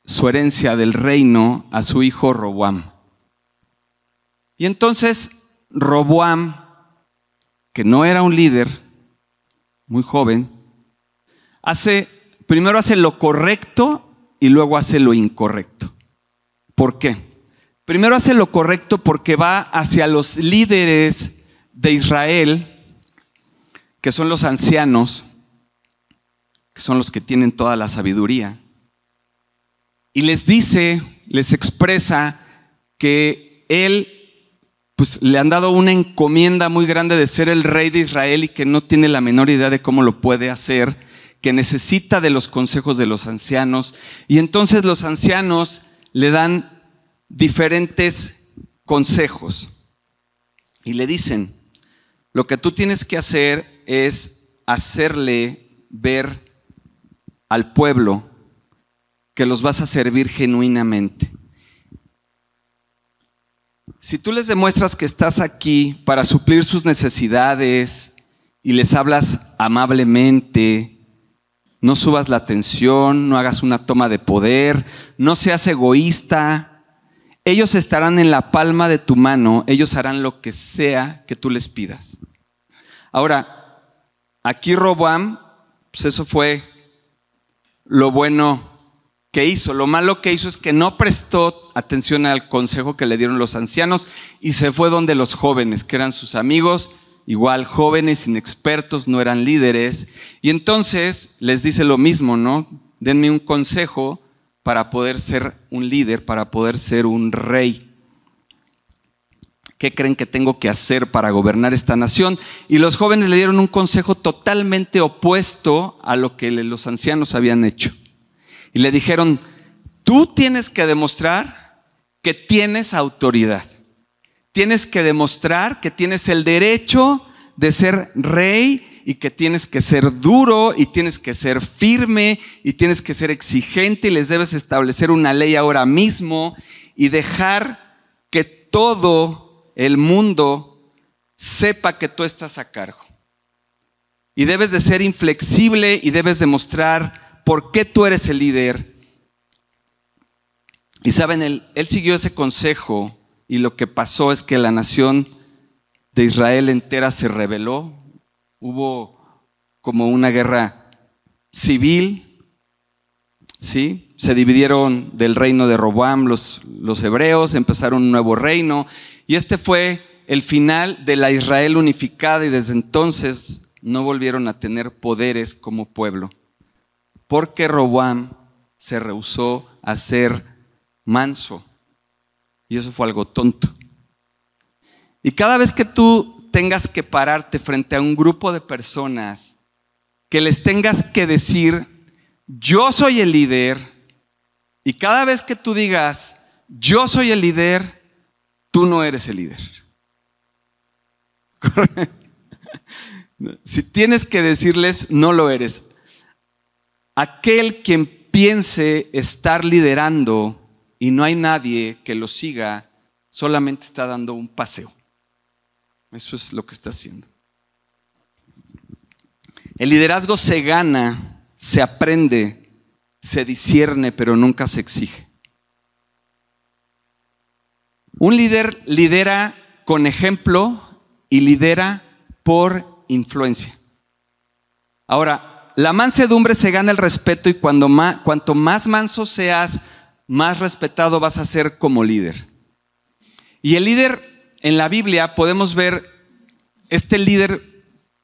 su herencia del reino a su hijo Roboam. Y entonces Roboam, que no era un líder, muy joven, hace, primero hace lo correcto y luego hace lo incorrecto. ¿Por qué? Primero hace lo correcto porque va hacia los líderes de Israel que son los ancianos, que son los que tienen toda la sabiduría. Y les dice, les expresa que él pues le han dado una encomienda muy grande de ser el rey de Israel y que no tiene la menor idea de cómo lo puede hacer, que necesita de los consejos de los ancianos. Y entonces los ancianos le dan diferentes consejos y le dicen, lo que tú tienes que hacer es hacerle ver al pueblo que los vas a servir genuinamente. Si tú les demuestras que estás aquí para suplir sus necesidades y les hablas amablemente, no subas la atención, no hagas una toma de poder, no seas egoísta, ellos estarán en la palma de tu mano, ellos harán lo que sea que tú les pidas. Ahora, aquí Roboam, pues eso fue lo bueno que hizo. Lo malo que hizo es que no prestó atención al consejo que le dieron los ancianos y se fue donde los jóvenes, que eran sus amigos, igual jóvenes, inexpertos, no eran líderes. Y entonces les dice lo mismo, ¿no? Denme un consejo para poder ser un líder, para poder ser un rey. ¿Qué creen que tengo que hacer para gobernar esta nación? Y los jóvenes le dieron un consejo totalmente opuesto a lo que los ancianos habían hecho. Y le dijeron, tú tienes que demostrar que tienes autoridad. Tienes que demostrar que tienes el derecho de ser rey y que tienes que ser duro y tienes que ser firme y tienes que ser exigente y les debes establecer una ley ahora mismo y dejar que todo el mundo sepa que tú estás a cargo. Y debes de ser inflexible y debes demostrar por qué tú eres el líder. Y saben, él, siguió ese consejo y lo que pasó es que la nación de Israel entera se rebeló. Hubo como una guerra civil, ¿sí? Se dividieron del reino de Roboam los, los hebreos, empezaron un nuevo reino y este fue el final de la Israel unificada y desde entonces no volvieron a tener poderes como pueblo, porque Roboam se rehusó a ser manso. Y eso fue algo tonto. Y cada vez que tú tengas que pararte frente a un grupo de personas, que les tengas que decir, yo soy el líder, y cada vez que tú digas, yo soy el líder, tú no eres el líder. Si tienes que decirles, no lo eres. Aquel quien piense estar liderando y no hay nadie que lo siga, solamente está dando un paseo. Eso es lo que está haciendo. El liderazgo se gana, se aprende, se discierne, pero nunca se exige. Un líder lidera con ejemplo y lidera por influencia. Ahora, la mansedumbre se gana el respeto y cuando cuanto más manso seas, más respetado vas a ser como líder. Y el líder en la Biblia podemos ver este líder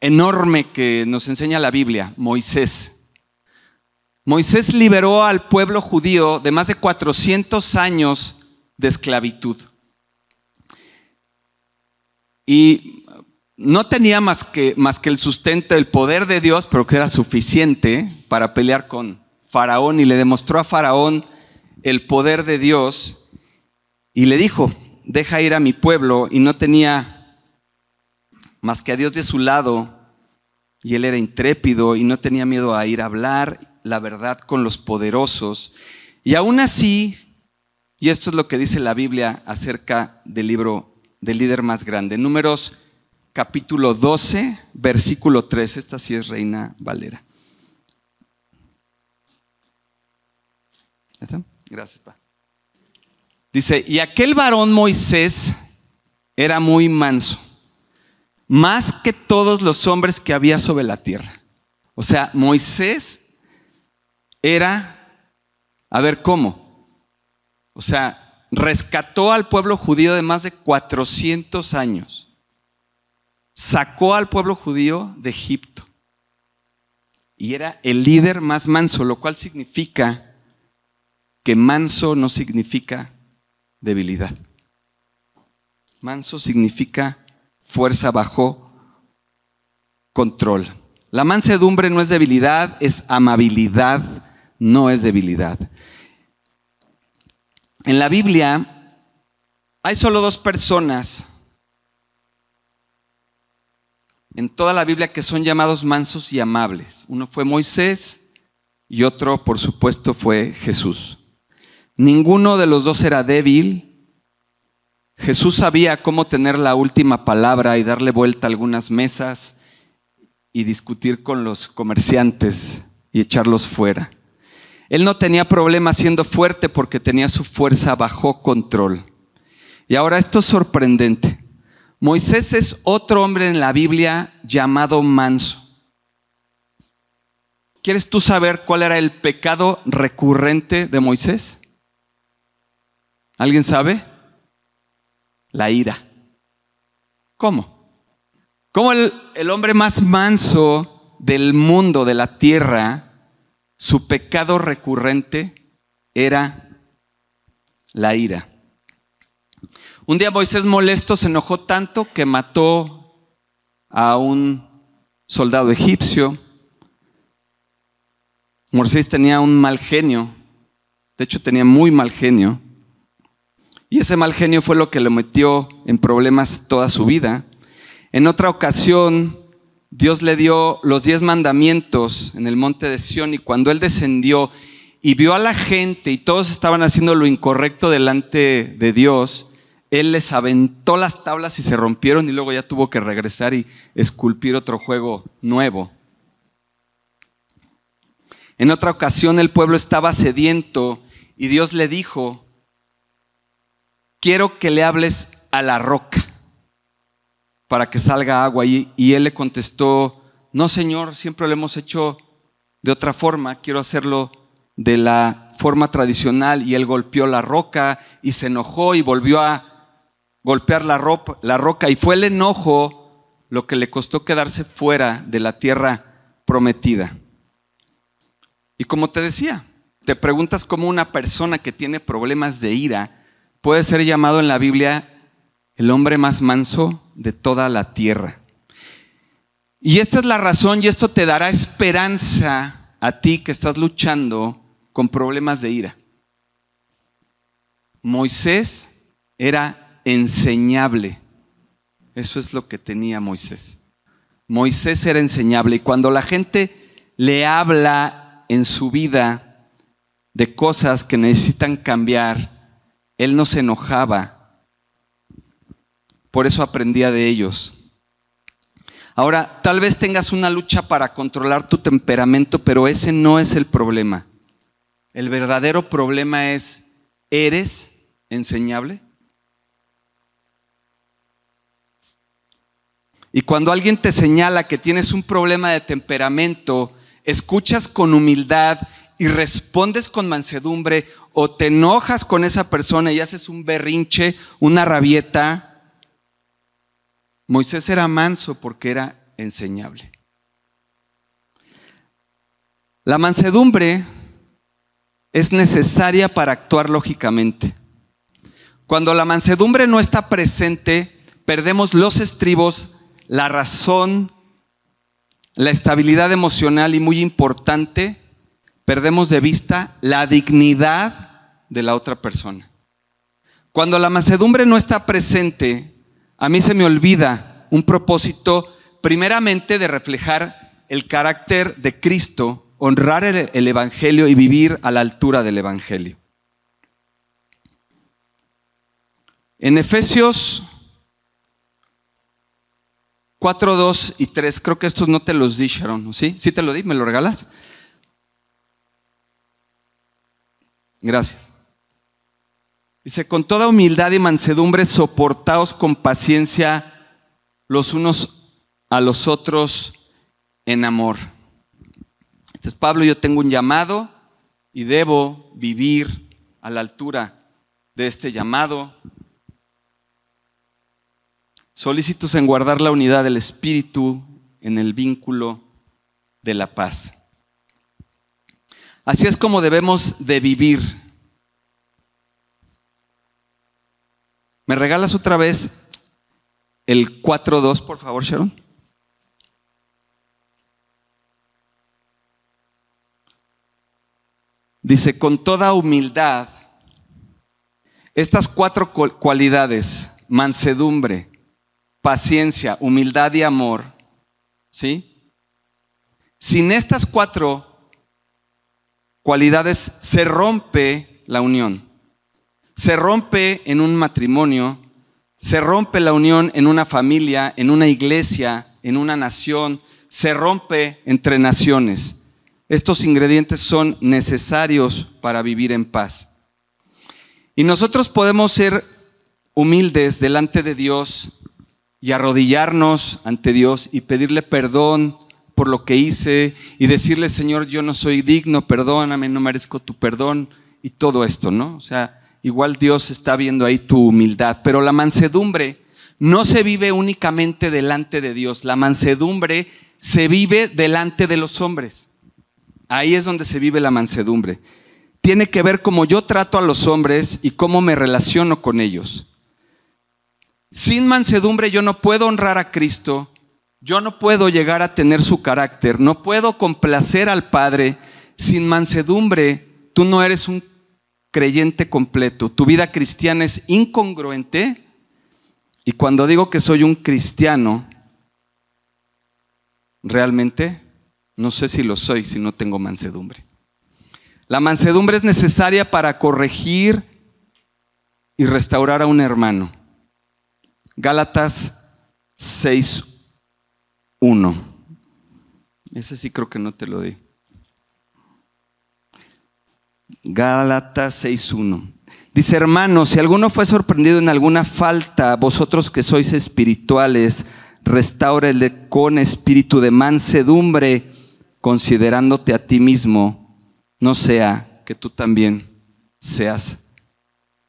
enorme que nos enseña la Biblia, Moisés. Moisés liberó al pueblo judío de más de 400 años de esclavitud. Y no tenía más que, más que el sustento, el poder de Dios, pero que era suficiente para pelear con Faraón y le demostró a Faraón el poder de Dios y le dijo, deja ir a mi pueblo y no tenía más que a Dios de su lado y él era intrépido y no tenía miedo a ir a hablar la verdad con los poderosos. Y aún así, y esto es lo que dice la Biblia acerca del libro del líder más grande. Números capítulo 12, versículo 3. Esta sí es Reina Valera. ¿Está? Gracias, pa. Dice, y aquel varón Moisés era muy manso, más que todos los hombres que había sobre la tierra. O sea, Moisés era, a ver, ¿cómo? O sea, rescató al pueblo judío de más de 400 años. Sacó al pueblo judío de Egipto. Y era el líder más manso, lo cual significa que manso no significa debilidad. Manso significa fuerza bajo control. La mansedumbre no es debilidad, es amabilidad, no es debilidad. En la Biblia hay solo dos personas en toda la Biblia que son llamados mansos y amables. Uno fue Moisés y otro, por supuesto, fue Jesús. Ninguno de los dos era débil. Jesús sabía cómo tener la última palabra y darle vuelta a algunas mesas y discutir con los comerciantes y echarlos fuera. Él no tenía problema siendo fuerte porque tenía su fuerza bajo control. Y ahora esto es sorprendente. Moisés es otro hombre en la Biblia llamado manso. ¿Quieres tú saber cuál era el pecado recurrente de Moisés? ¿Alguien sabe? La ira. ¿Cómo? ¿Cómo el, el hombre más manso del mundo, de la tierra, su pecado recurrente era la ira? Un día Moisés molesto se enojó tanto que mató a un soldado egipcio. Moisés tenía un mal genio, de hecho tenía muy mal genio. Y ese mal genio fue lo que le metió en problemas toda su vida. En otra ocasión, Dios le dio los diez mandamientos en el monte de Sión y cuando él descendió y vio a la gente y todos estaban haciendo lo incorrecto delante de Dios, él les aventó las tablas y se rompieron y luego ya tuvo que regresar y esculpir otro juego nuevo. En otra ocasión el pueblo estaba sediento y Dios le dijo, quiero que le hables a la roca para que salga agua. Y, y él le contestó, no Señor, siempre lo hemos hecho de otra forma, quiero hacerlo de la forma tradicional. Y él golpeó la roca y se enojó y volvió a golpear la, la roca y fue el enojo lo que le costó quedarse fuera de la tierra prometida. Y como te decía, te preguntas cómo una persona que tiene problemas de ira puede ser llamado en la Biblia el hombre más manso de toda la tierra. Y esta es la razón y esto te dará esperanza a ti que estás luchando con problemas de ira. Moisés era enseñable. Eso es lo que tenía Moisés. Moisés era enseñable y cuando la gente le habla en su vida de cosas que necesitan cambiar, él no se enojaba. Por eso aprendía de ellos. Ahora, tal vez tengas una lucha para controlar tu temperamento, pero ese no es el problema. El verdadero problema es, ¿eres enseñable? Y cuando alguien te señala que tienes un problema de temperamento, escuchas con humildad y respondes con mansedumbre o te enojas con esa persona y haces un berrinche, una rabieta. Moisés era manso porque era enseñable. La mansedumbre es necesaria para actuar lógicamente. Cuando la mansedumbre no está presente, perdemos los estribos la razón, la estabilidad emocional y muy importante, perdemos de vista la dignidad de la otra persona. Cuando la mansedumbre no está presente, a mí se me olvida un propósito primeramente de reflejar el carácter de Cristo, honrar el, el Evangelio y vivir a la altura del Evangelio. En Efesios 4, 2 y 3, creo que estos no te los di, Sharon, ¿sí? ¿Sí te lo di? ¿Me lo regalas? Gracias. Dice, con toda humildad y mansedumbre, soportaos con paciencia los unos a los otros en amor. Entonces, Pablo, yo tengo un llamado y debo vivir a la altura de este llamado Solícitos en guardar la unidad del espíritu en el vínculo de la paz. Así es como debemos de vivir. ¿Me regalas otra vez el 4.2, por favor, Sharon? Dice, con toda humildad, estas cuatro cualidades, mansedumbre, paciencia, humildad y amor, ¿sí? Sin estas cuatro cualidades se rompe la unión. Se rompe en un matrimonio, se rompe la unión en una familia, en una iglesia, en una nación, se rompe entre naciones. Estos ingredientes son necesarios para vivir en paz. Y nosotros podemos ser humildes delante de Dios y arrodillarnos ante Dios y pedirle perdón por lo que hice y decirle, Señor, yo no soy digno, perdóname, no merezco tu perdón y todo esto, ¿no? O sea, igual Dios está viendo ahí tu humildad, pero la mansedumbre no se vive únicamente delante de Dios, la mansedumbre se vive delante de los hombres. Ahí es donde se vive la mansedumbre. Tiene que ver cómo yo trato a los hombres y cómo me relaciono con ellos. Sin mansedumbre yo no puedo honrar a Cristo, yo no puedo llegar a tener su carácter, no puedo complacer al Padre. Sin mansedumbre tú no eres un creyente completo, tu vida cristiana es incongruente y cuando digo que soy un cristiano, realmente no sé si lo soy si no tengo mansedumbre. La mansedumbre es necesaria para corregir y restaurar a un hermano. Gálatas 6.1. Ese sí creo que no te lo di. Gálatas 6.1. Dice, hermanos, si alguno fue sorprendido en alguna falta, vosotros que sois espirituales, restaurele con espíritu de mansedumbre, considerándote a ti mismo, no sea que tú también seas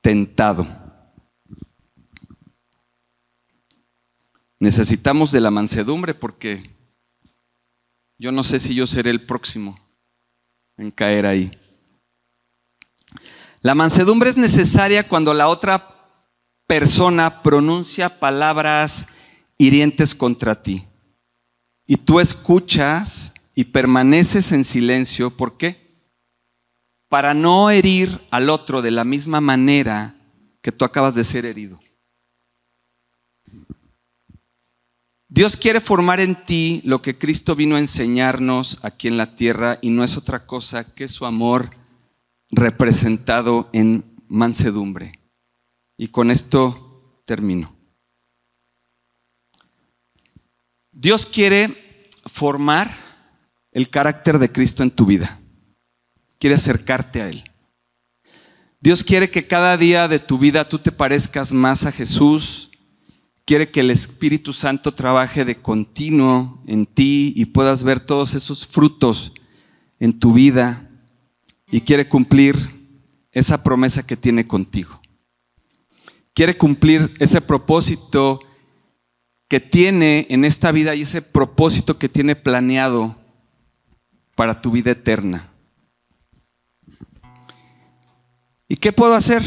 tentado. Necesitamos de la mansedumbre porque yo no sé si yo seré el próximo en caer ahí. La mansedumbre es necesaria cuando la otra persona pronuncia palabras hirientes contra ti. Y tú escuchas y permaneces en silencio. ¿Por qué? Para no herir al otro de la misma manera que tú acabas de ser herido. Dios quiere formar en ti lo que Cristo vino a enseñarnos aquí en la tierra y no es otra cosa que su amor representado en mansedumbre. Y con esto termino. Dios quiere formar el carácter de Cristo en tu vida. Quiere acercarte a Él. Dios quiere que cada día de tu vida tú te parezcas más a Jesús. Quiere que el Espíritu Santo trabaje de continuo en ti y puedas ver todos esos frutos en tu vida y quiere cumplir esa promesa que tiene contigo. Quiere cumplir ese propósito que tiene en esta vida y ese propósito que tiene planeado para tu vida eterna. ¿Y qué puedo hacer?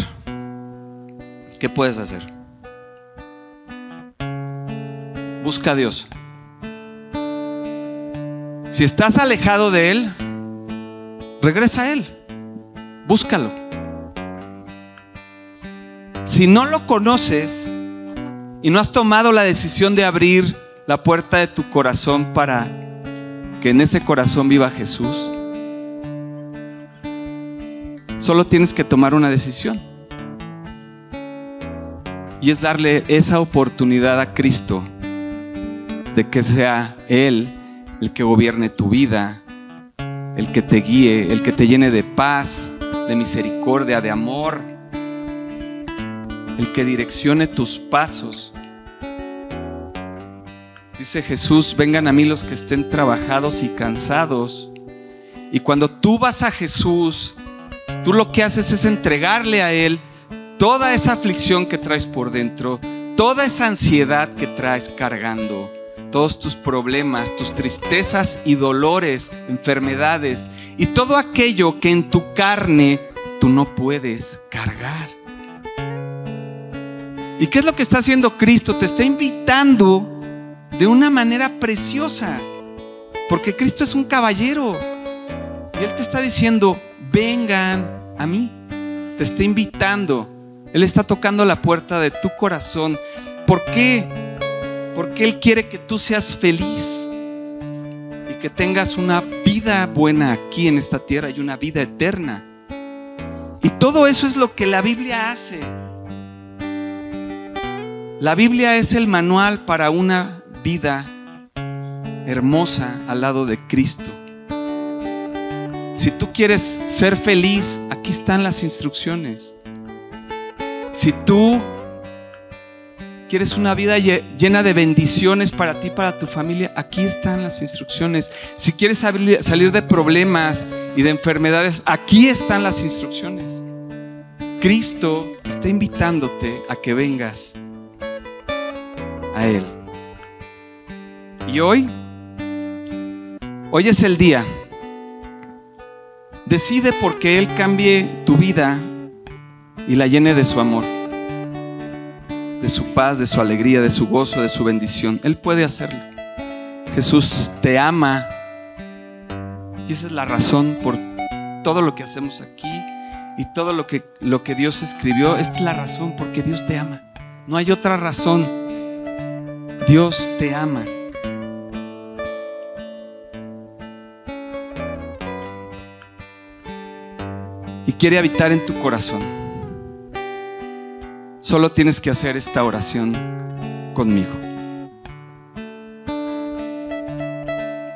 ¿Qué puedes hacer? Busca a Dios. Si estás alejado de Él, regresa a Él, búscalo. Si no lo conoces y no has tomado la decisión de abrir la puerta de tu corazón para que en ese corazón viva Jesús, solo tienes que tomar una decisión. Y es darle esa oportunidad a Cristo de que sea Él el que gobierne tu vida, el que te guíe, el que te llene de paz, de misericordia, de amor, el que direccione tus pasos. Dice Jesús, vengan a mí los que estén trabajados y cansados. Y cuando tú vas a Jesús, tú lo que haces es entregarle a Él toda esa aflicción que traes por dentro, toda esa ansiedad que traes cargando todos tus problemas, tus tristezas y dolores, enfermedades y todo aquello que en tu carne tú no puedes cargar. ¿Y qué es lo que está haciendo Cristo? Te está invitando de una manera preciosa, porque Cristo es un caballero y Él te está diciendo, vengan a mí, te está invitando, Él está tocando la puerta de tu corazón. ¿Por qué? Porque Él quiere que tú seas feliz y que tengas una vida buena aquí en esta tierra y una vida eterna. Y todo eso es lo que la Biblia hace. La Biblia es el manual para una vida hermosa al lado de Cristo. Si tú quieres ser feliz, aquí están las instrucciones. Si tú ¿Quieres una vida llena de bendiciones para ti, para tu familia? Aquí están las instrucciones. Si quieres salir de problemas y de enfermedades, aquí están las instrucciones. Cristo está invitándote a que vengas a Él. Y hoy, hoy es el día. Decide porque Él cambie tu vida y la llene de su amor de su paz, de su alegría, de su gozo, de su bendición. Él puede hacerlo. Jesús te ama. Y esa es la razón por todo lo que hacemos aquí y todo lo que, lo que Dios escribió. Esta es la razón porque Dios te ama. No hay otra razón. Dios te ama. Y quiere habitar en tu corazón. Solo tienes que hacer esta oración conmigo.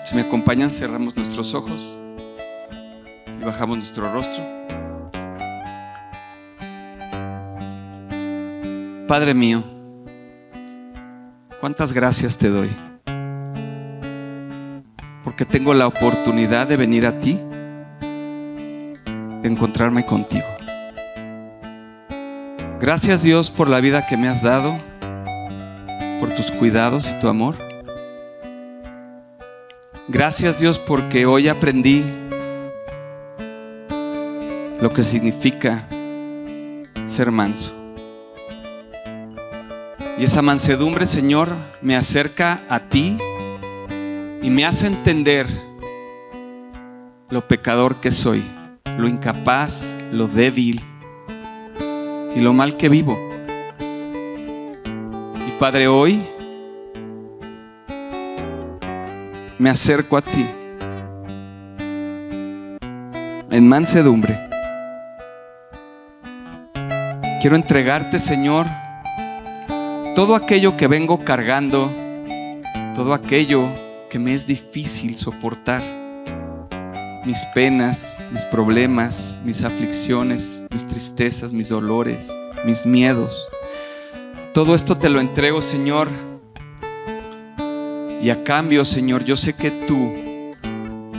Si me acompañan, cerramos nuestros ojos y bajamos nuestro rostro. Padre mío, cuántas gracias te doy, porque tengo la oportunidad de venir a ti, de encontrarme contigo. Gracias Dios por la vida que me has dado, por tus cuidados y tu amor. Gracias Dios porque hoy aprendí lo que significa ser manso. Y esa mansedumbre, Señor, me acerca a ti y me hace entender lo pecador que soy, lo incapaz, lo débil, y lo mal que vivo. Y Padre, hoy me acerco a ti en mansedumbre. Quiero entregarte, Señor, todo aquello que vengo cargando, todo aquello que me es difícil soportar mis penas, mis problemas, mis aflicciones, mis tristezas, mis dolores, mis miedos. Todo esto te lo entrego, Señor. Y a cambio, Señor, yo sé que tú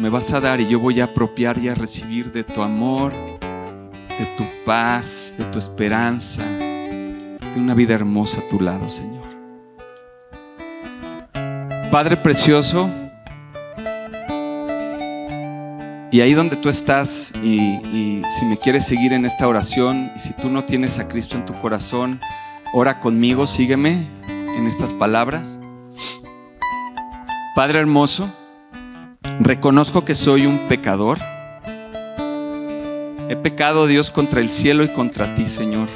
me vas a dar y yo voy a apropiar y a recibir de tu amor, de tu paz, de tu esperanza, de una vida hermosa a tu lado, Señor. Padre precioso, Y ahí donde tú estás y, si me quieres seguir en esta oración y si tú no tienes a Cristo en tu corazón, ora conmigo, sígueme en estas palabras. Padre hermoso, reconozco que soy un pecador. He pecado, Dios, contra el cielo y contra ti, Señor.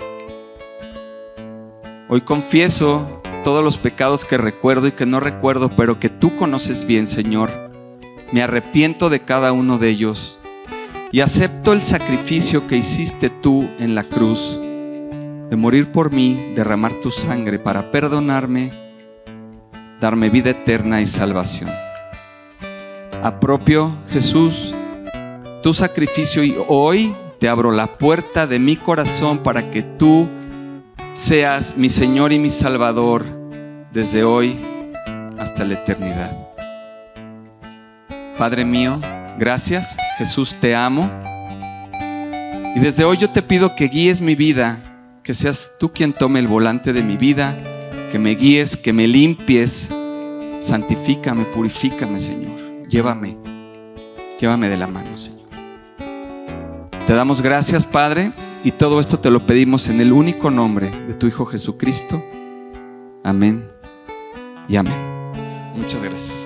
Hoy confieso todos los pecados que recuerdo y que no recuerdo, pero que tú conoces bien, Señor me arrepiento de cada uno de ellos y acepto el sacrificio que hiciste tú en la cruz, de morir por mí, derramar tu sangre para perdonarme, darme vida eterna y salvación. Apropio, Jesús, tu sacrificio y hoy te abro la puerta de mi corazón para que tú seas mi Señor y mi Salvador desde hoy hasta la eternidad. Padre mío, gracias. Jesús, te amo. Y desde hoy yo te pido que guíes mi vida, que seas tú quien tome el volante de mi vida, que me guíes, que me limpies. Santifícame, purifícame, Señor. Llévame, llévame de la mano, Señor. Te damos gracias, Padre, y todo esto te lo pedimos en el único nombre de tu Hijo Jesucristo. Amén y amén. Muchas gracias.